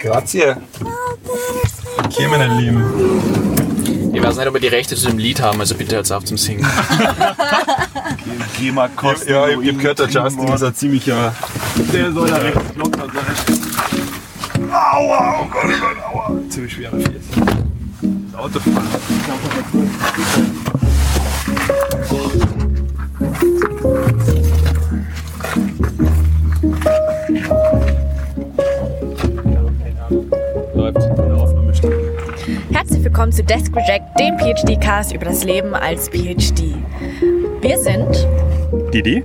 Grazie. Okay, meine Lieben. Ich weiß nicht, ob wir die Rechte zu dem Lied haben, also bitte hört auf zum Singen. GEMA kosten. Ja, ich hab gehört, der Justin ist ein ziemlicher. Der soll ja recht locker sein. Aua, oh Gott, oh Gott, aua. ziemlich schwerer Fies. Das Autofahren. Läuft. Herzlich willkommen zu Desk Reject, dem PhD-Cast über das Leben als PhD. Wir sind Didi?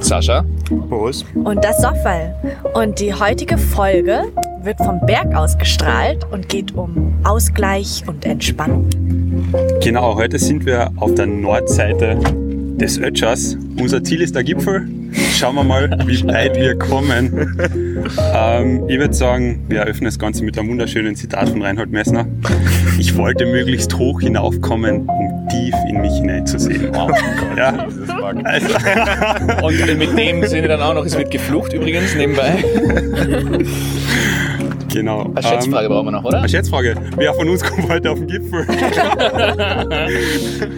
Sascha? Boris? und das Soffel. Und die heutige Folge wird vom Berg ausgestrahlt und geht um Ausgleich und Entspannung. Genau, heute sind wir auf der Nordseite des Ötschers. Unser Ziel ist der Gipfel. Schauen wir mal, wie weit wir kommen. Ähm, ich würde sagen, wir eröffnen das Ganze mit einem wunderschönen Zitat von Reinhold Messner. Ich wollte möglichst hoch hinaufkommen, um tief in mich hineinzusehen. Wow. Ja, also, Und mit dem Sinne dann auch noch, es wird geflucht übrigens nebenbei. genau. Eine Schätzfrage brauchen wir noch, oder? Eine Schätzfrage. Wer von uns kommt heute auf den Gipfel?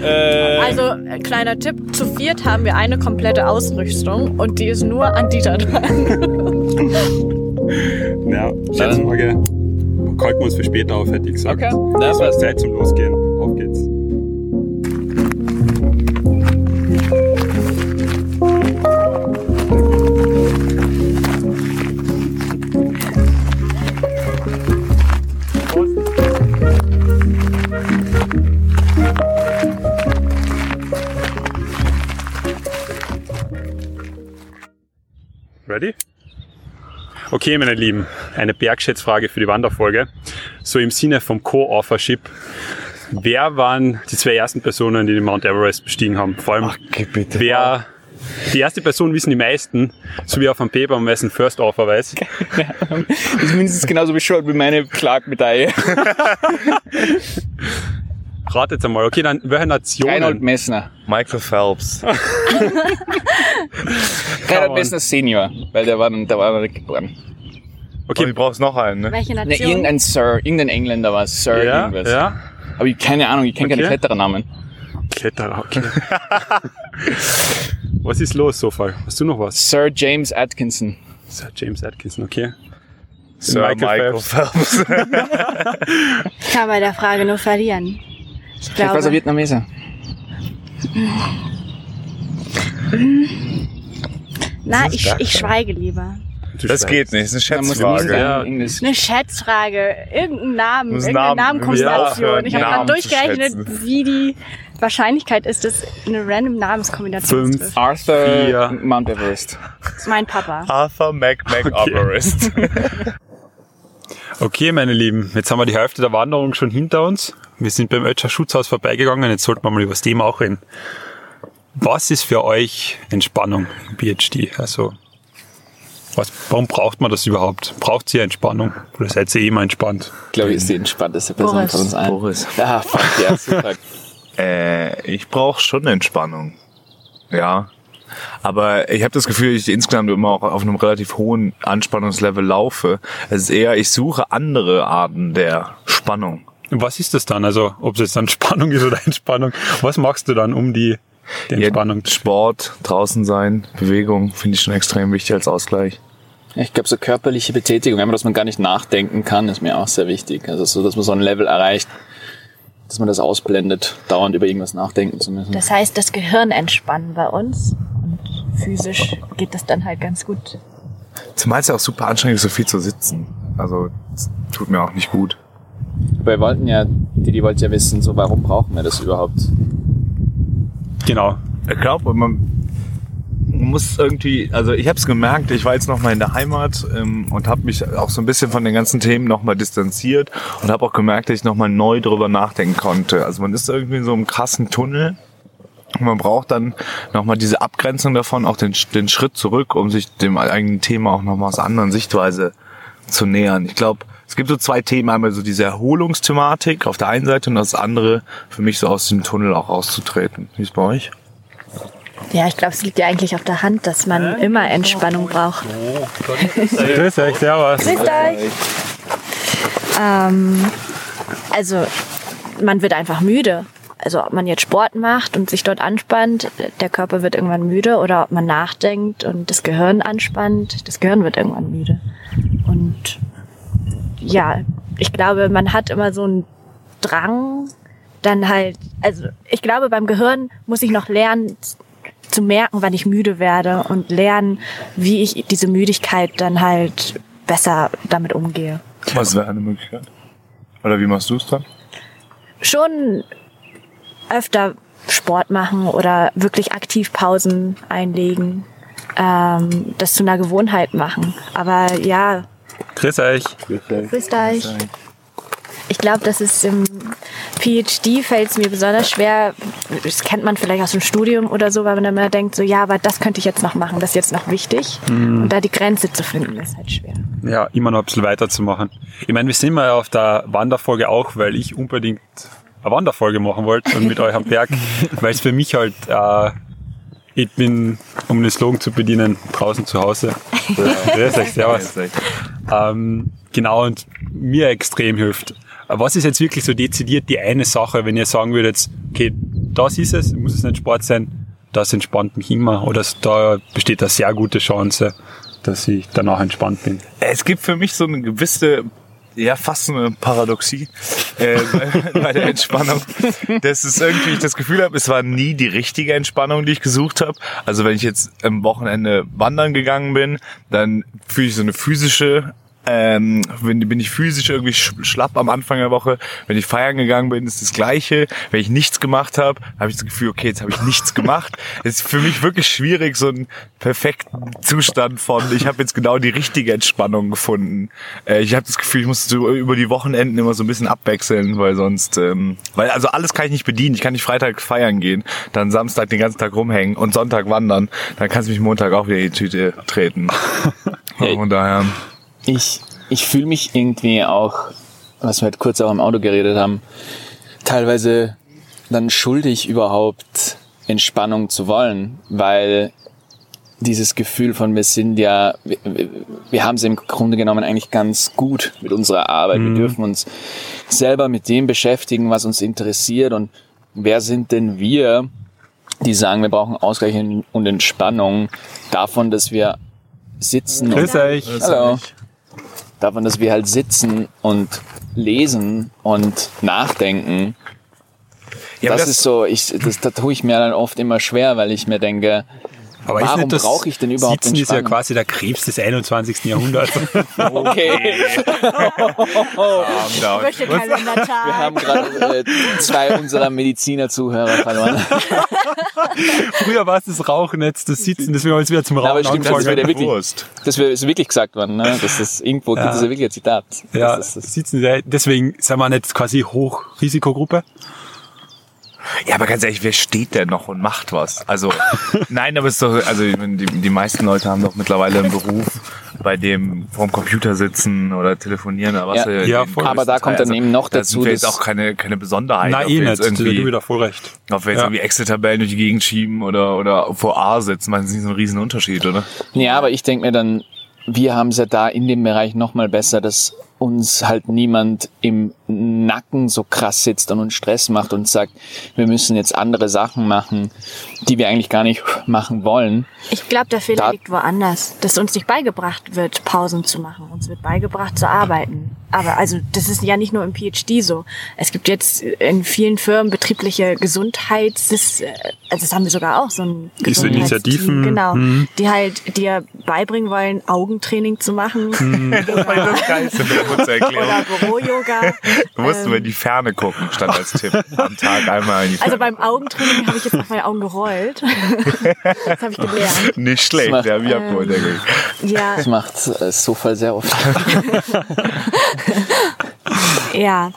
Äh, Also, äh, kleiner Tipp, zu viert haben wir eine komplette Ausrüstung und die ist nur an Dieter dran. Ja, Schätzfrage. Halten wir uns für später auf, hätte ich gesagt. Okay, na, es ist passt. Zeit zum Losgehen. Auf geht's. Okay, meine Lieben, eine Bergschätzfrage für die Wanderfolge. So im Sinne vom Co-Authorship. Wer waren die zwei ersten Personen, die den Mount Everest bestiegen haben? Vor allem, bitte. wer, die erste Person wissen die meisten, so wie auf dem Paper, wessen First Author weiß. das ist mindestens genauso bescheuert wie meine Clark-Medaille. Ratet einmal, okay, dann welche Reinhold Nationen? Messner. Michael Phelps. Reinhold Messner Senior, weil der war dann, der war nicht geboren. Okay. Du brauchst noch einen, ne? Welche Ne, Nation? irgendein Sir, irgendein Engländer war es, Sir Ja, irgendwas. ja. Aber ich keine Ahnung, ich kenne keine Okay. Kletterernamen. Kletterer, okay. was ist los, Sofal? Hast du noch was? Sir James Atkinson. Sir James Atkinson, okay. Sir Michael, Phelps. Ich kann bei der Frage nur verlieren. Ich ein glaube, Vietnameser. na, ich, ich schweige lieber. Das geht nicht, das ist eine Schätzfrage. Ja. Eine Schätzfrage, irgendein Namen, irgendeine Namen- Namenkonstellation. ja, ich habe gerade durchgerechnet, wie die Wahrscheinlichkeit ist, dass eine random Namenskombination Fünf. trifft. Arthur Vier. Mount Everest. Das ist mein Papa. Arthur Mac Mac Okay. Everest. Okay, meine Lieben, jetzt haben wir die Hälfte der Wanderung schon hinter uns. Wir sind beim Ötscher Schutzhaus vorbeigegangen, jetzt sollten wir mal über das Thema auch reden. Was ist für euch Entspannung im PhD? Also, was, warum braucht man das überhaupt? Braucht ihr Entspannung? Oder seid ihr immer entspannt? Ich glaube, ist die entspannteste Person Boris. von uns allen. Boris. Ja, fuck, ja, super. Äh, ich brauche schon Entspannung. Ja. Aber ich habe das Gefühl, ich insgesamt immer auch auf einem relativ hohen Anspannungslevel laufe. Es ist eher, ich suche andere Arten der Spannung. Was ist das dann? Also, ob es jetzt dann Spannung ist oder Entspannung? Was machst du dann, um die, die Entspannung Ja, Sport, draußen sein, Bewegung finde ich schon extrem wichtig als Ausgleich. Ich glaube, so körperliche Betätigung, einfach, dass man gar nicht nachdenken kann, ist mir auch sehr wichtig. Also so, dass man so ein Level erreicht, dass man das ausblendet, dauernd über irgendwas nachdenken zu müssen. Das heißt, das Gehirn entspannen bei uns und physisch geht das dann halt ganz gut. Zumal es ja auch super anstrengend ist, so viel zu sitzen. Also, das tut mir auch nicht gut. Wir wollten ja, die, die wollte ja wissen, so warum brauchen wir das überhaupt? Genau. Ich glaube, man muss irgendwie, also ich habe es gemerkt, ich war jetzt noch mal in der Heimat ähm, und habe mich auch so ein bisschen von den ganzen Themen noch mal distanziert und habe auch gemerkt, dass ich noch mal neu drüber nachdenken konnte. Also man ist irgendwie in so einem krassen Tunnel Und man braucht dann nochmal diese Abgrenzung davon, auch den, den Schritt zurück, um sich dem eigenen Thema auch nochmal aus einer anderen Sichtweise zu nähern. Ich glaube, es gibt so zwei Themen, einmal so diese Erholungsthematik auf der einen Seite und das andere für mich so aus dem Tunnel auch auszutreten. Wie ist bei euch? Ja, ich glaube, es liegt ja eigentlich auf der Hand, dass man immer Entspannung braucht. Grüß euch, servus. Grüßt euch. Ähm, also, man wird einfach müde. Also, ob man jetzt Sport macht und sich dort anspannt, der Körper wird irgendwann müde oder ob man nachdenkt und das Gehirn anspannt, das Gehirn wird irgendwann müde. Und ja, ich glaube, man hat immer so einen Drang, dann halt, also ich glaube, beim Gehirn muss ich noch lernen zu merken, wann ich müde werde und lernen, wie ich diese Müdigkeit dann halt besser damit umgehe. Was wäre eine Möglichkeit? Oder wie machst du es dann? Schon öfter Sport machen oder wirklich aktiv Pausen einlegen, ähm, das zu einer Gewohnheit machen. Aber ja, Grüß euch. grüßt euch. Ich glaube, das ist im PhD fällt es mir besonders schwer. Das kennt man vielleicht aus dem Studium oder so, weil man immer denkt, so ja, aber das könnte ich jetzt noch machen, das ist jetzt noch wichtig. Und da die Grenze zu finden, ist halt schwer. Ja, immer noch ein bisschen weiterzumachen. Ich meine, wir sind mal auf der Wanderfolge auch, weil ich unbedingt eine Wanderfolge machen wollte und mit euch am Berg, weil es für mich halt, äh, ich bin, um den Slogan zu bedienen, draußen zu Hause. Grüß euch, servus. Ähm, genau, und mir extrem hilft. Was ist jetzt wirklich so dezidiert die eine Sache, wenn ihr sagen würdet, okay, das ist es, muss es nicht Sport sein, das entspannt mich immer oder da besteht eine sehr gute Chance, dass ich danach entspannt bin. Es gibt für mich so eine gewisse, ja fast eine Paradoxie äh, bei der Entspannung. Das ist irgendwie, ich das Gefühl habe, es war nie die richtige Entspannung, die ich gesucht habe. Also wenn ich jetzt am Wochenende wandern gegangen bin, dann fühle ich so eine physische ähm, bin, bin ich physisch irgendwie sch- schlapp am Anfang der Woche. Wenn ich feiern gegangen bin, ist das Gleiche. Wenn ich nichts gemacht habe, habe ich das Gefühl, okay, jetzt habe ich nichts gemacht. Es ist für mich wirklich schwierig, so einen perfekten Zustand von, ich habe jetzt genau die richtige Entspannung gefunden. Äh, ich habe das Gefühl, ich muss so über die Wochenenden immer so ein bisschen abwechseln, weil sonst, ähm, weil also alles kann ich nicht bedienen. Ich kann nicht Freitag feiern gehen, dann Samstag den ganzen Tag rumhängen und Sonntag wandern. Dann kannst du mich Montag auch wieder in die Tüte treten. Ja, Von daher. Ich, ich fühle mich irgendwie auch, was wir halt kurz auch im Auto geredet haben, teilweise dann schuldig überhaupt Entspannung zu wollen, weil dieses Gefühl von wir sind ja, wir, wir haben es im Grunde genommen eigentlich ganz gut mit unserer Arbeit. Wir dürfen uns selber mit dem beschäftigen, was uns interessiert und wer sind denn wir, die sagen, wir brauchen Ausgleich und Entspannung davon, dass wir sitzen Grüß euch. Hallo. Davon, dass wir halt sitzen und lesen und nachdenken. Ja, aber das, ist so, ich, das, da tue ich mir dann oft immer schwer, weil ich mir denke, Aber ist warum das brauche ich denn überhaupt Sitzen ist ja quasi der Krebs des 21. Jahrhunderts. Okay, Down. möchte wir Kalendertag. haben gerade äh, zwei unserer Mediziner-Zuhörer verloren. Früher war es das Rauchen, jetzt das Sitzen, deswegen haben wir jetzt wieder zum Rauchen Aber stimmt, das ist wirklich, Wurst. das ist wirklich gesagt worden, ne? Das ist irgendwo gibt es ja wirklich ein Zitat. Ja, Das ist, sitzen, sehr- deswegen sind wir nicht quasi Hochrisikogruppe. Ja, aber ganz ehrlich, wer steht denn noch und macht was? Also, nein, aber es ist doch, also die, die meisten Leute haben doch mittlerweile einen Beruf, bei dem vorm Computer sitzen oder telefonieren oder was. Ja. Ja, voll. Aber da kommt Teil- dann eben noch da dazu, sind wir jetzt dass- auch keine, keine Besonderheit. Ob eh wir jetzt nicht. Da du Irgendwie, wieder voll recht. ob wir jetzt Ja. irgendwie Excel-Tabellen durch die Gegend schieben oder, oder vor A sitzen, man ist nicht so ein riesen Unterschied, oder? Ja, aber ich denke mir dann, wir haben es ja da in dem Bereich nochmal besser, dass uns halt niemand im Nacken so krass sitzt und uns Stress macht und sagt, wir müssen jetzt andere Sachen machen, die wir eigentlich gar nicht machen wollen. Ich glaube, der Fehler Da- liegt woanders, dass uns nicht beigebracht wird, Pausen zu machen. Uns wird beigebracht zu arbeiten. Aber also das ist ja nicht nur im PhD so. Es gibt jetzt in vielen Firmen betriebliche Gesundheits, das, also das haben wir sogar auch so ein Diese Initiativen, genau, mhm. die halt dir beibringen wollen, Augentraining zu machen Das war das Geilste oder Büro-Yoga. Du musst Ähm, über die Ferne gucken, stand als Tipp. Am Tag einmal in die Also beim Augentraining habe ich jetzt auf meine Augen gerollt. das habe ich gelernt. Nicht schlecht, macht- ja, wie abgeholt der ging. Ja, Das macht äh, Sofal sehr oft. Ja.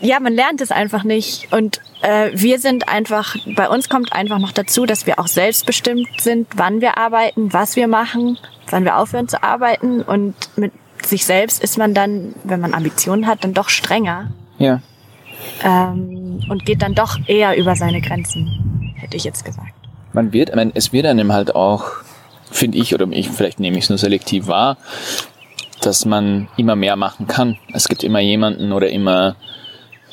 ja, man lernt es einfach nicht. Und äh, wir sind einfach, bei uns kommt einfach noch dazu, dass wir auch selbstbestimmt sind, wann wir arbeiten, was wir machen, wann wir aufhören zu arbeiten. Und mit sich selbst ist man dann, wenn man Ambitionen hat, dann doch strenger Ja. ähm, und geht dann doch eher über seine Grenzen, hätte ich jetzt gesagt. man wird, meine, es wird einem halt auch, finde ich, oder ich, vielleicht nehme ich es nur selektiv wahr, dass man immer mehr machen kann. Es gibt immer jemanden oder immer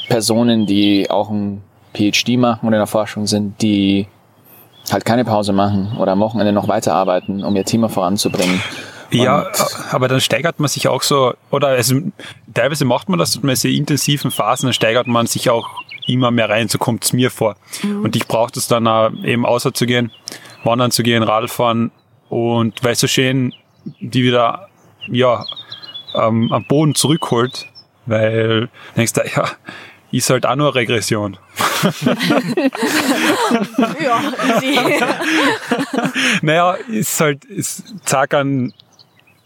Personen, die auch ein PhD machen oder in der Forschung sind, die halt keine Pause machen oder am Wochenende noch weiterarbeiten, um ihr Thema voranzubringen. Ja, Und- aber dann steigert man sich auch so, oder es, teilweise macht man das, mit sehr intensiven Phasen, dann steigert man sich auch immer mehr rein, so kommt es mir vor. Und ich brauche das dann auch eben außer zu gehen, wandern zu gehen, Radfahren und weil es so schön die wieder ja, ähm, am Boden zurückholt, weil denkst du, ja, ist halt auch nur Regression. Ja, easy. Naja, ist halt, ist zack an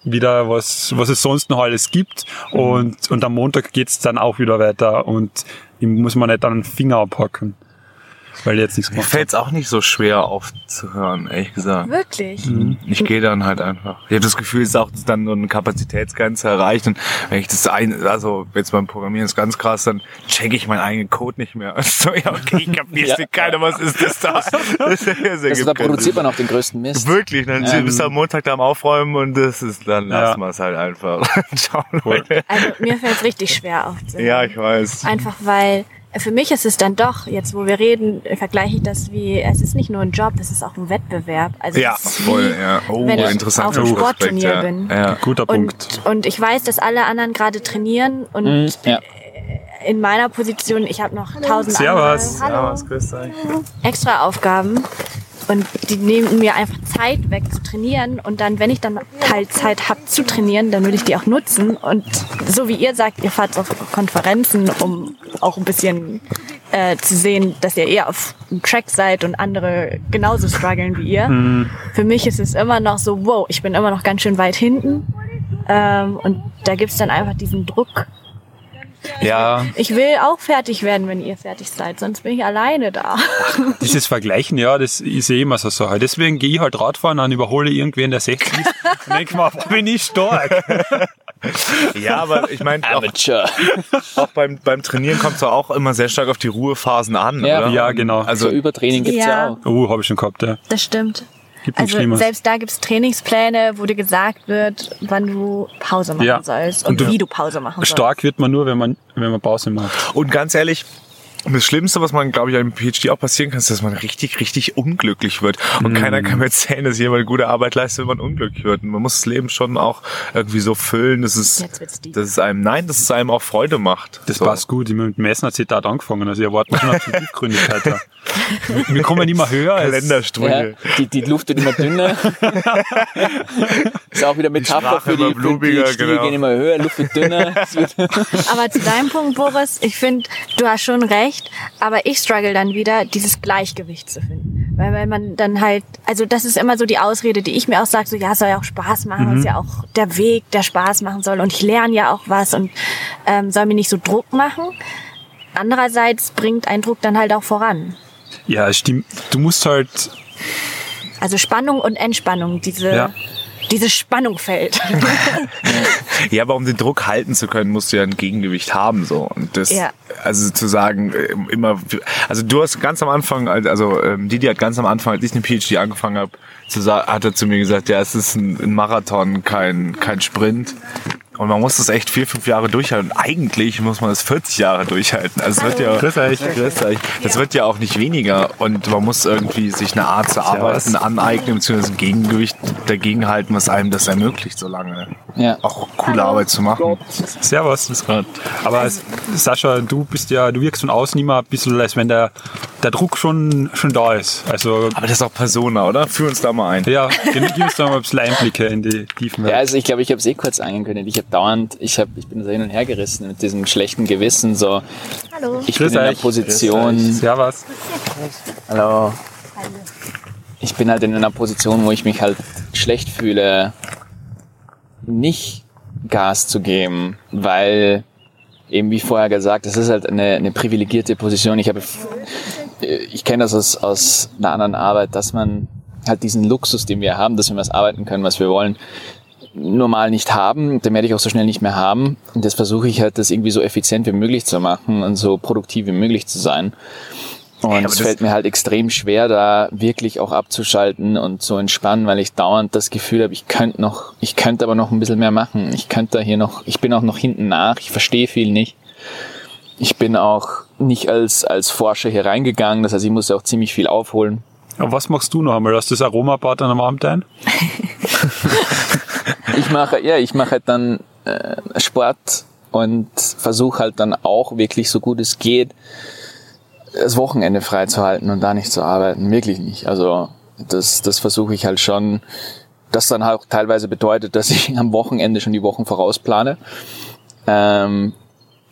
wieder, was, was es sonst noch alles gibt. Und, und am Montag geht's dann auch wieder weiter und ihm muss man nicht an den Finger abhacken, weil jetzt nichts Mir fällt es auch nicht so schwer aufzuhören, ehrlich gesagt. Wirklich. Ich gehe dann halt einfach. Ich habe das Gefühl, es ist auch dann so eine Kapazitätsgrenze erreicht. Und wenn ich das ein, also jetzt beim Programmieren ist ganz krass, dann checke ich meinen eigenen Code nicht mehr. So, ja, okay, ich kapier's Ja. nicht, keiner, was ist das da? Das, das, Also da produziert man auch den größten Mist. Wirklich, dann Ja. bist du am Montag da am Aufräumen und das ist, dann Ja. lassen wir es halt einfach. Ciao, Leute. Also mir fällt es richtig schwer aufzuhören. Ja, ich weiß. Einfach weil für mich ist es dann doch, jetzt wo wir reden, äh, vergleiche ich das wie, es ist nicht nur ein Job, es ist auch ein Wettbewerb. Also Ja, es ist voll, wie, ja. Oh, wenn ich interessant. auf einem Sportturnier bin. Ja. Guter Punkt. Und, und ich weiß, dass alle anderen gerade trainieren und Mhm, ja. in meiner Position, ich habe noch tausend Servus. andere Hallo, was grüßt euch. extra Aufgaben und die nehmen mir einfach Zeit weg zu trainieren. Und dann, wenn ich dann halt Zeit habe zu trainieren, dann will ich die auch nutzen. Und so wie ihr sagt, ihr fahrt auf Konferenzen, um auch ein bisschen äh, zu sehen, dass ihr eher auf dem Track seid und andere genauso strugglen wie ihr. Für mich ist es immer noch so, wow, ich bin immer noch ganz schön weit hinten. Ähm, und da gibt's dann einfach diesen Druck, Ja, ich will auch fertig werden, wenn ihr fertig seid, sonst bin ich alleine da. dieses Vergleichen, ja, das ist eh immer so Sache. Deswegen gehe ich halt Radfahren, dann überhole ich irgendwen, der 60 ist und denke boah, bin ich stark. Ja, aber ich meine, auch, auch beim, beim Trainieren kommt es auch immer sehr stark auf die Ruhephasen an, Ja. oder? Ja, genau. So Also, Übertraining gibt's ja, Ja. auch. Oh, habe ich schon gehabt, ja. Das stimmt. Gibt Also selbst da gibt's Trainingspläne, wo dir gesagt wird, wann du Pause machen Ja. sollst Und und, du- wie du Pause machen sollst. Stark wird man nur, wenn man, wenn man Pause macht. und ganz ehrlich, das Schlimmste, was man, glaube ich, einem PhD auch passieren kann, ist, dass man richtig, richtig unglücklich wird. Und keiner kann mir erzählen, dass jemand gute Arbeit leistet, wenn man unglücklich wird. Und man muss das Leben schon auch irgendwie so füllen, dass es, dass es einem, nein, dass es einem auch Freude macht. Das so. passt gut. Ich bin mit dem Messener-Zitat angefangen. Also ich erwarte schon auf die Tiefgründigkeit da. Wir- kommen immer höher. als- Ja, die, die Luft wird immer dünner. ist auch wieder Metapher Sprache für die, immer für die blumiger, Stiege genau. gehen immer höher, Luft wird dünner. Aber zu deinem Punkt, Boris, ich finde, du hast schon recht, aber ich struggle dann wieder, dieses Gleichgewicht zu finden. Weil, weil man dann halt, also das ist immer so die Ausrede, die ich mir auch sage, so ja, soll ja auch Spaß machen, Mhm. ist ja auch der Weg, der Spaß machen soll und ich lerne ja auch was und ähm, soll mir nicht so Druck machen. Andererseits bringt ein Druck dann halt auch voran. Ja, stimmt. Du musst halt, Also Spannung und Entspannung, diese, Ja. diese Spannung fällt. Ja, aber um den Druck halten zu können, musst du ja ein Gegengewicht haben, so. Und das, Ja. also zu sagen, äh, immer, also du hast ganz am Anfang, also ähm, Didi hat ganz am Anfang, als ich den PhD angefangen habe, zu hat er zu mir gesagt, ja, es ist ein, ein Marathon, kein, kein Sprint. Und man muss das echt vier, fünf Jahre durchhalten. Und eigentlich muss man das 40 Jahre durchhalten. Also es wird ja, Grüß euch. Grüß euch. Das wird ja auch nicht weniger. Und man muss irgendwie sich eine Art zu arbeiten aneignen, beziehungsweise ein Gegengewicht dagegen halten, was einem das ermöglicht, so lange ja. auch coole Arbeit zu machen. Servus. Aber es- Sascha, du bist ja, du wirkst von außen immer ein bisschen, als wenn der, der Druck schon, schon da ist. Also, Aber das ist auch Persona, oder? Führ uns da mal ein. ja, gib uns da mal ein bisschen Einblicke in die tiefen Ja, Welt. also ich glaube, ich habe es eh kurz angekündigt. Ich habe dauernd, ich habe, ich bin so hin und her gerissen mit diesem schlechten Gewissen. So, Hallo. ich bin Grüß in einer euch. Position. Servus. Hallo. Ich bin halt in einer Position, wo ich mich halt schlecht fühle, nicht Gas zu geben, weil eben wie vorher gesagt, das ist halt eine, eine privilegierte Position. Ich habe, ich kenne das aus, aus einer anderen Arbeit, dass man halt diesen Luxus, den wir haben, dass wir was arbeiten können, was wir wollen, normal nicht haben. Den werde ich auch so schnell nicht mehr haben. Und das versuche ich halt, das irgendwie so effizient wie möglich zu machen und so produktiv wie möglich zu sein. Und es fällt mir halt extrem schwer, da wirklich auch abzuschalten und zu entspannen, weil ich dauernd das Gefühl habe, ich könnte noch, ich könnte aber noch ein bisschen mehr machen. Ich könnte da hier noch, ich bin auch noch hinten nach, ich verstehe viel nicht. Ich bin auch nicht als, als Forscher hier reingegangen, das heißt, ich muss auch ziemlich viel aufholen. Aber was machst du noch einmal? Hast du das Aromabad dann am Abend ein? ich mache, ja, ich mache halt dann äh, Sport und versuche halt dann auch wirklich so gut es geht, das Wochenende freizuhalten und da nicht zu arbeiten. Wirklich nicht. Also das, das versuche ich halt schon. Das dann halt auch teilweise bedeutet, dass ich am Wochenende schon die Wochen vorausplane, ähm,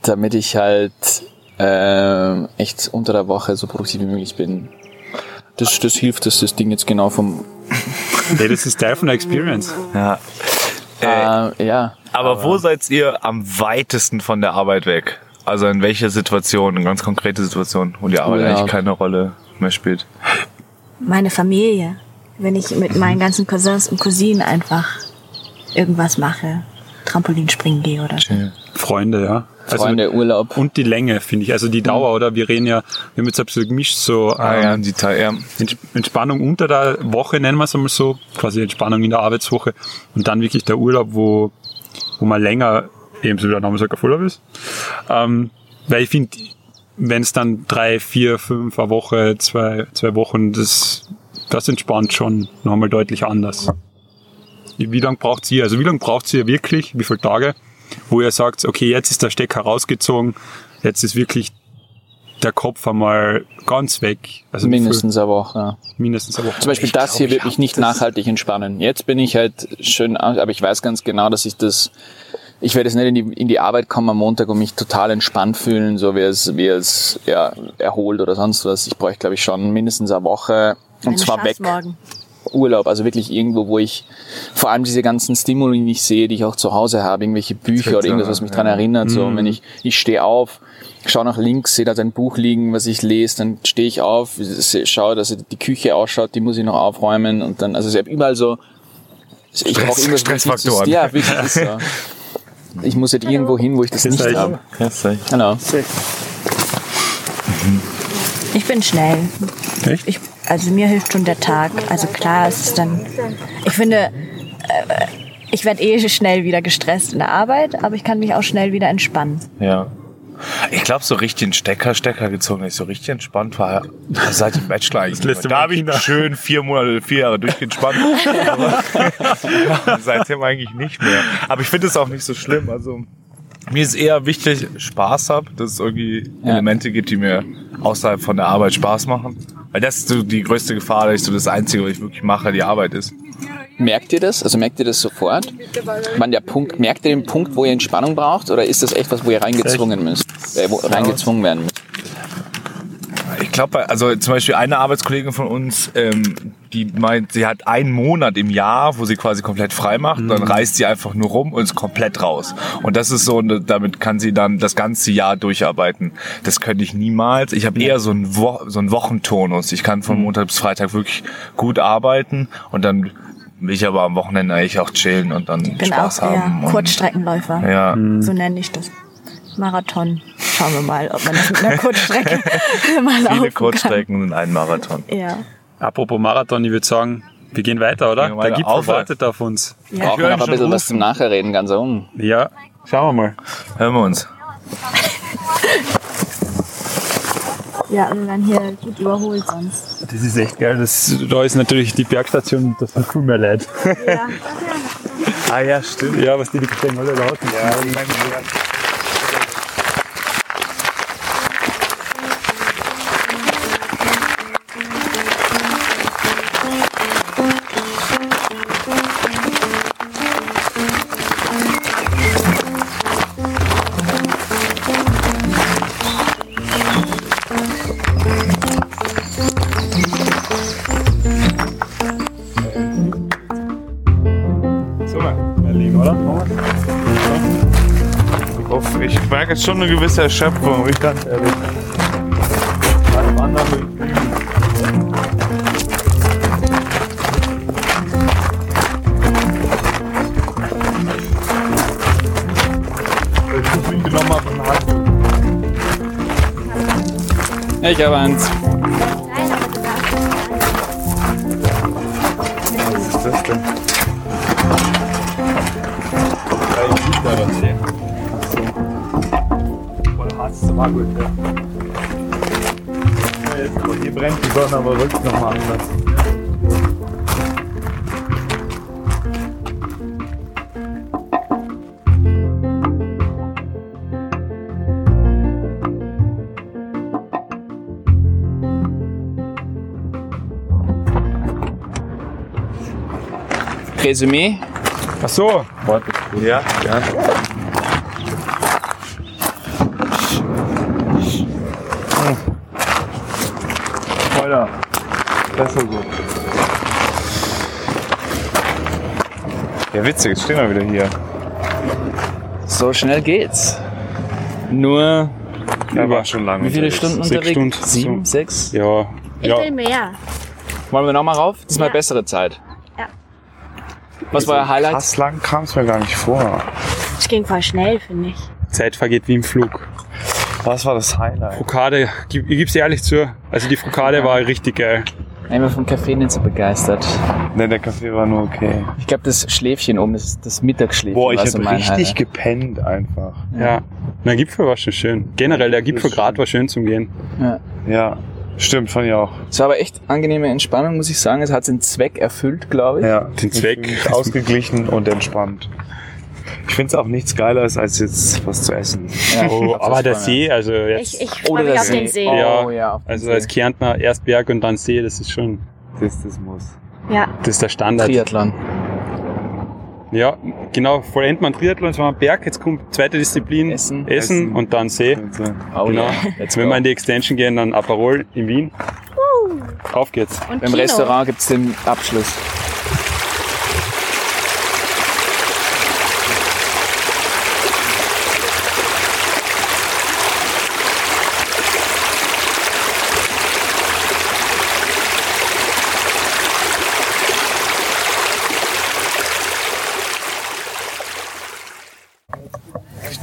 damit ich halt äh, echt unter der Woche so produktiv wie möglich bin. Das, das hilft, dass das Ding jetzt genau vom... nee, das ist Teil von der Experience. Ja. Äh, äh, ja. Aber, aber wo seid ihr am weitesten von der Arbeit weg? Also in welcher Situation, eine ganz konkrete Situation, wo die Arbeit ja. eigentlich keine Rolle mehr spielt? Meine Familie. Wenn ich mit meinen ganzen Cousins und Cousinen einfach irgendwas mache. Trampolinspringen gehe oder so. Freunde, ja. Also, Freunde, Urlaub. Und die Länge, finde ich. Also die Dauer, mhm. oder? Wir reden ja, wir haben jetzt ein bisschen gemischt, so ah, ähm, ja, die Teil, ja. Entspannung unter der Woche, nennen wir es einmal so, quasi Entspannung in der Arbeitswoche. Und dann wirklich der Urlaub, wo, wo man länger eben so wie der Name sagt, auf Urlaub ist. Ähm, weil ich finde, wenn es dann drei, vier, fünf eine Woche, zwei, zwei Wochen, das, das entspannt schon nochmal deutlich anders. Wie lange braucht ihr? Also wie lange braucht ihr wirklich? Wie viele Tage? Wo ihr sagt, okay, jetzt ist der Stecker rausgezogen, jetzt ist wirklich der Kopf einmal ganz weg. Also mindestens eine Woche. Ja. Mindestens eine Woche. Zum Beispiel ich das glaub, hier wird mich nicht nachhaltig entspannen. Jetzt bin ich halt schön, aber ich weiß ganz genau, dass ich das ich werde jetzt nicht in die, in die Arbeit kommen am Montag und mich total entspannt fühlen, so wie es, wie es ja, erholt oder sonst was. Ich bräuchte, glaube ich, schon mindestens eine Woche und Eine zwar weg. Urlaub, also wirklich irgendwo, wo ich vor allem diese ganzen Stimuli nicht sehe, die ich auch zu Hause habe, irgendwelche Bücher oder irgendwas, was mich ja. dran erinnert. So, mhm. wenn ich, ich stehe auf, schaue nach links, sehe da ein Buch liegen, was ich lese, dann stehe ich auf, schaue, dass die Küche ausschaut, die muss ich noch aufräumen und dann, also ich habe überall so, ich brauche irgendwas, Stressfaktoren. Ja, wirklich ist so. Ich muss jetzt irgendwo hin, wo ich das nicht habe. Genau. Ich bin schnell. Echt? Ich, also mir hilft schon der Tag. Also klar ist es dann. Ich finde, äh, ich werde eh schnell wieder gestresst in der Arbeit, aber ich kann mich auch schnell wieder entspannen. Ja. Ich glaube, so richtig einen Stecker, Stecker gezogen, ich so richtig entspannt war seit dem Bachelor eigentlich. Da habe ich schön vier Monate, vier Jahre durchgespannt. seitdem eigentlich nicht mehr. Aber ich finde es auch nicht so schlimm. Also mir ist eher wichtig, Spaß habe, dass es irgendwie ja. Elemente gibt, die mir außerhalb von der Arbeit Spaß machen. Weil das ist so die größte Gefahr, dass ich so das Einzige, was ich wirklich mache, die Arbeit ist. Merkt ihr das? Also merkt ihr das sofort? Man der Punkt, merkt ihr den Punkt, wo ihr Entspannung braucht? Oder ist das echt was, wo ihr reingezwungen müsst? Äh, wo reingezwungen werden müsst? Ich glaube, also zum Beispiel eine Arbeitskollegin von uns, ähm, die meint, sie hat einen Monat im Jahr, wo sie quasi komplett frei macht, mhm. dann reist sie einfach nur rum und ist komplett raus. Und das ist so, damit kann sie dann das ganze Jahr durcharbeiten. Das könnte ich niemals. Ich habe eher so einen, Wo so einen Wochentonus. Ich kann von mhm. Montag bis Freitag wirklich gut arbeiten und dann will ich aber am Wochenende eigentlich auch chillen und dann ich bin Spaß auch haben. Eher Kurzstreckenläufer. Ja. So nenne ich das. Marathon. Schauen wir mal, ob man das mit einer Kurzstrecke mal laufen Viele Kurzstrecken und ein Marathon. Ja. Apropos Marathon, ich würde sagen, wir gehen weiter, oder? Gehen weiter. Der Gipfel wartet auf uns. Ja. Brauchen wir noch ein bisschen was zum Nachreden, ganz um. Ja, schauen wir mal. Hören wir uns. Ja, wir werden hier gut überholt sonst. Das ist echt geil. Das, da ist natürlich die Bergstation, das viel mehr leid. Ja. ah ja, stimmt. Ja, was die, die stehen alle laut. Ja, jetzt schon eine gewisse Erschöpfung, ich ganz ehrlich. Beim anderen ich habe eins. Was ist das denn? Ja, ich lieb da was sehen. War gut, ja. Ja, Jetzt, hier brennt die Sonne, aber rückt nochmal anders. Resümee. Ach so. Ja, ja. Besser so. Ja, witzig, jetzt stehen wir wieder hier. So schnell geht's. Nur Er war schon lange wie viele unterwegs. Stunden Sechs unterwegs? Stunden. Sieben, So. sechs? Ja, Ich ja. will mehr. Wollen wir nochmal rauf? Diesmal Ja. bessere Zeit. Ja. Was war euer Highlight? Krass lang kam es mir gar nicht vor. Es ging voll schnell, finde ich. Zeit vergeht wie im Flug. Was war das Highlight? Frukade, gib- ich gebe sie ehrlich zu. Also die Frukade war richtig geil. Ich bin vom Kaffee nicht so begeistert. Ne, der Kaffee war nur okay. Ich glaube, das Schläfchen oben, das, das Mittagsschläfchen Boah, ich so habe mein richtig Highlight. gepennt einfach. Ja. Na, der Gipfel war schon schön. Generell, der Gipfelgrad war schön zum Gehen. Ja. Ja, stimmt, fand ich auch. Es war aber echt angenehme Entspannung, muss ich sagen. Es hat seinen Zweck erfüllt, glaube ich. Ja, Den Zweck. Ausgeglichen und entspannt. Ich finde es auch nichts Geileres, als jetzt was zu essen. Ja, Oh, aber der das See, also jetzt. Ich, ich Oder freue mich der auf den See. See. Oh, Ja, also als Kärntner erst Berg und dann See, das ist schon, Das, das muss. Ja. das ist der Standard. Triathlon. Ja, genau, vollendet man Triathlon, jetzt war man Berg, jetzt kommt zweite Disziplin, Essen. Essen, Essen. und dann See. Oh Genau. ja, let's Wenn wir in die Extension gehen, dann Aperol in Wien. Auf geht's. Und Beim Kino. Restaurant gibt's den Abschluss.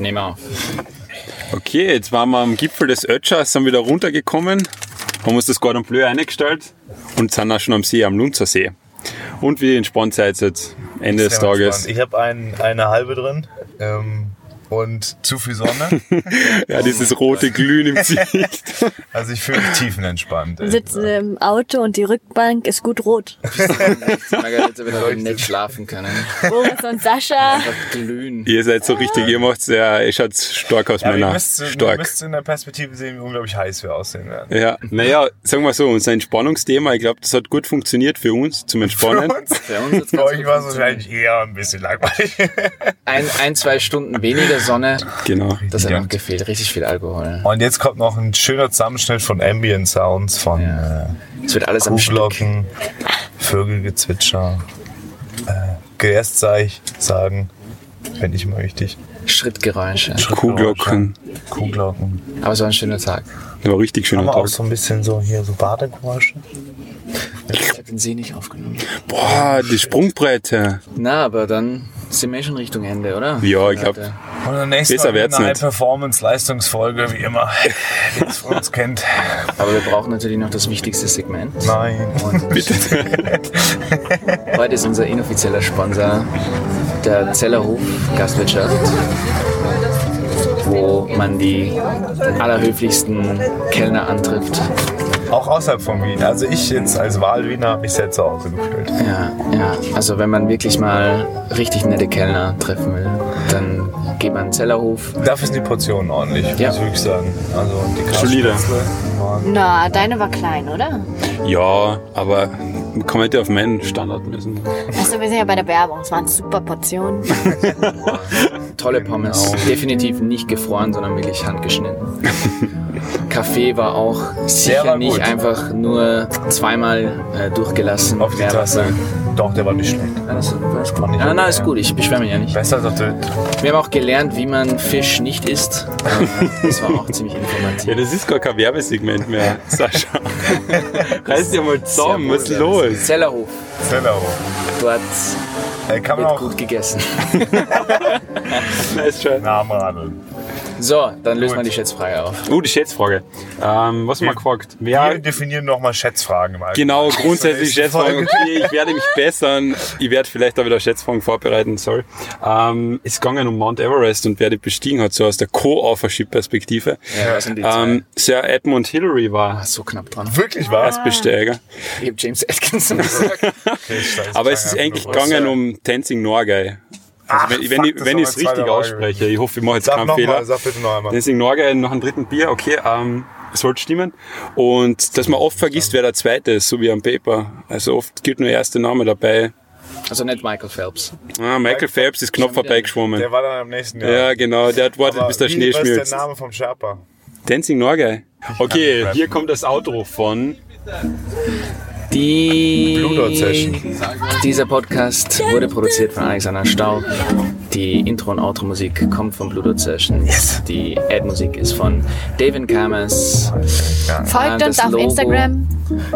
Ich nehme auf. Okay, jetzt waren wir am Gipfel des Ötschers, sind wieder runtergekommen, haben uns das Cordon Bleu eingestellt und sind auch schon am See, am Lunzer See. Und wie entspannt seid ihr jetzt Ende des Tages? Ich habe ein, eine halbe drin ähm, und zu viel Sonne. Ja, dieses rote Glühen im Gesicht. Also ich fühle mich tiefenentspannt. Wir sitzen im Auto und die Rückbank ist gut rot. Margarete wird heute nicht schlafen können. Boris und Sascha. Glühen. ihr seid so richtig, ihr macht's ja, ihr schaut stark aus, Ja, aber ihr Männer. müsst, ihr Stark. müsst in der Perspektive sehen, wie unglaublich heiß wir aussehen werden. Ja, naja, sagen wir so, unser Entspannungsthema, ich glaube, das hat gut funktioniert für uns zum Entspannen. Für uns Für ganz euch gut war es wahrscheinlich eher ein bisschen langweilig. ein, ein, zwei Stunden weniger Sonne, Genau. das hat Ja. noch gefehlt. Richtig viel Alkohol. Und jetzt kommt noch ein schöner Zusammenschnitt von Ambient Sounds, von Ja. äh, Es wird alles. Kuhglocken, Vögelgezwitscher, äh, Geästzeichen sagen, fände ich immer wichtig. Schrittgeräusche. Kuhglocken. Kuhglocken. Aber es war ein schöner Tag. War richtig schöner Haben wir auch Tag. so ein bisschen so hier so Badegeräusche. Ich habe den See nicht aufgenommen. Boah, die Sprungbreite. Na, aber dann sind wir schon Richtung Ende, oder? Ja, ich glaub- Leute. Und dann nächste Besser wird's eine nicht. High-Performance-Leistungsfolge, wie immer, wie es von uns kennt. Aber wir brauchen natürlich noch das wichtigste Segment. Nein. Und heute ist unser inoffizieller Sponsor der Zellerhof Gastwirtschaft, wo man die allerhöflichsten Kellner antrifft. Auch außerhalb von Wien. Also ich jetzt als Wahlwiener habe mich sehr zu Hause gefühlt. Ja, ja. Also wenn man wirklich mal richtig nette Kellner treffen will, dann geht man in den Zellerhof. Dafür sind die Portionen ordentlich, Ja. muss ich wirklich sagen. Also die Solide. Na, deine war klein, oder? Ja, aber kann nicht auf meinen Standard. Weißt du, wir sind ja bei der Werbung. Es waren super Portionen. Tolle Pommes. Definitiv nicht gefroren, sondern wirklich handgeschnitten. Kaffee war auch sicher war nicht gut. einfach nur zweimal äh, durchgelassen. Auf die Meerwasser. Tasse. Doch, der war nicht schlecht. Ja, das, das Fand ich ja, na, ist ja. gut, ich beschwere mich ja nicht. Besser als der Wir haben auch gelernt, wie man Fisch nicht isst. Das war auch ziemlich Ja, informativ. das ist gar kein Werbesegment mehr, Sascha. Reiß dir mal zusammen, was ist los? Zellerhof, Zellerhof. dort Äh, kann man wird auch gut gegessen. Nice try. Namen radeln. So, dann lösen wir die Schätzfrage auf. Oh, die Schätzfrage. Ähm, was haben wir gefragt? Wir Wer, definieren nochmal Schätzfragen im Allgemeinen. genau, grundsätzlich Schätzfragen. Okay, ich werde mich bessern. Ich werde vielleicht auch wieder Schätzfragen vorbereiten, sorry. Ähm, es ging um Mount Everest und wer die bestiegen hat, so aus der Co-Authorship-Perspektive. Ja, was sind die zwei? Ähm, Sir Edmund Hillary war So knapp dran. Wirklich wahr? Erstbesteiger. Ich habe James Atkinson gesagt. Okay, Aber es ist eigentlich gegangen um Tenzing Norgay. Also Ach, wenn, wenn, fuck, ich, wenn ich es richtig ausspreche, ich hoffe, ich mache jetzt Sag keinen noch Fehler. mal, sag bitte noch einmal. Tenzing Norgay nach dem dritten Bier, okay, ähm, es sollte stimmen. Und dass man oft vergisst, wer der zweite ist, so wie am Paper. Also oft gilt nur der erste Name dabei. Also nicht Michael Phelps. Ah, Michael Phelps ist knapp vorbeigeschwommen. Der war dann am nächsten Jahr. Ja, genau, der hat wartet, bis der wie, Schnee was ist schmilzt. der Name vom Sherpa? Tenzing Norgay. Okay, hier kommt das Outro von Die Blue Session. Dieser Podcast wurde produziert von Alexander Stau. Die Intro- und Outro-Musik kommt von Blue Dot Session. Die Ad-Musik ist von David Kamas. Folgt das uns auf Logo. Instagram.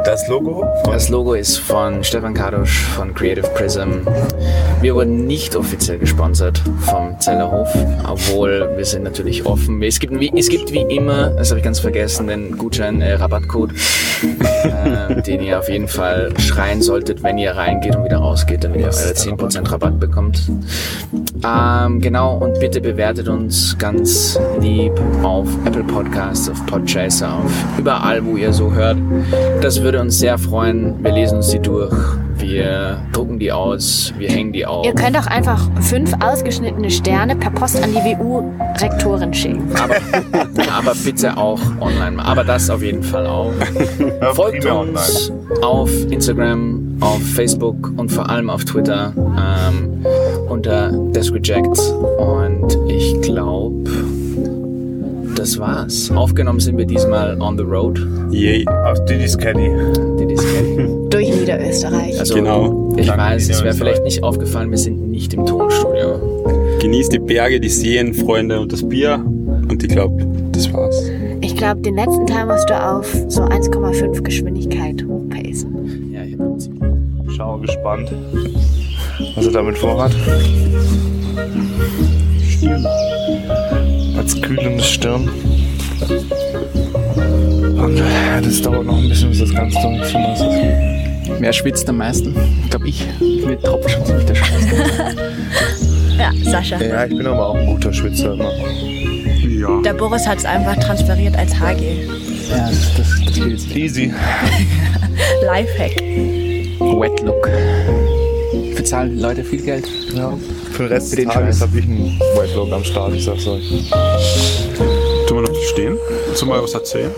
Das Logo? Von Das Logo ist von Stefan Kadosch von Creative Prism. Wir wurden nicht offiziell gesponsert vom Zellerhof, obwohl wir sind natürlich offen. Es gibt wie, es gibt wie immer, das habe ich ganz vergessen, den Gutschein äh, Rabattcode, äh, den ihr auf jeden Fall schreien solltet, wenn ihr reingeht und wieder rausgeht, damit ihr eure 10% Rabatt bekommt. Ähm, genau, und bitte bewertet uns ganz lieb auf Apple Podcasts, auf Podchaser, auf überall, wo ihr so hört. Das würde uns sehr freuen. Wir lesen uns die durch, wir drucken die aus, wir hängen die auf. Ihr könnt auch einfach fünf ausgeschnittene Sterne per Post an die WU-Rektorin schicken. Aber, aber bitte auch online. Aber das auf jeden Fall auch. Folgt uns auf Instagram, auf Facebook und vor allem auf Twitter ähm, unter Desk Reject. Und ich glaube, das war's. Aufgenommen sind wir diesmal on the road. Yay. Auf Diddy's Caddy. Die das kennen. Durch Niederösterreich. Also, Genau. Ich Danke, weiß, es wäre vielleicht nicht aufgefallen, wir sind nicht im Tonstudio. Genießt die Berge, die Seen, Freunde und das Bier. Und ich glaube, das war's. Ich glaube, den letzten Teil musst du auf so 1,5 Geschwindigkeit hochpacen. Ja, ich hab ziemlich. Schau gespannt, was er damit vorhat. Als kühlende Stirn. Und das dauert noch ein bisschen, bis das Ganze durch zu nass ist. Wer schwitzt am meisten? Ich glaube ich. Mir tropft schon ziemlich der Scheiß. Ja, Sascha. Ja, ich bin aber auch ein guter Schwitzer immer. Ja. Der Boris hat es einfach transferiert als HG. Ja, das, das, das geht jetzt. Easy. Lifehack. Wet Look. Bezahlen die Leute viel Geld? Ja. Für den Rest Für des Tages habe ich einen Whitelog am Start, ich sag's euch. Tun wir noch stehen? Wir was erzählen?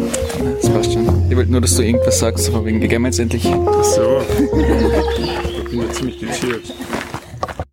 Das passt schon. Ich wollte nur, dass du irgendwas sagst, von wegen, wir gehen jetzt endlich. So. Ich bin ja ziemlich gechillt.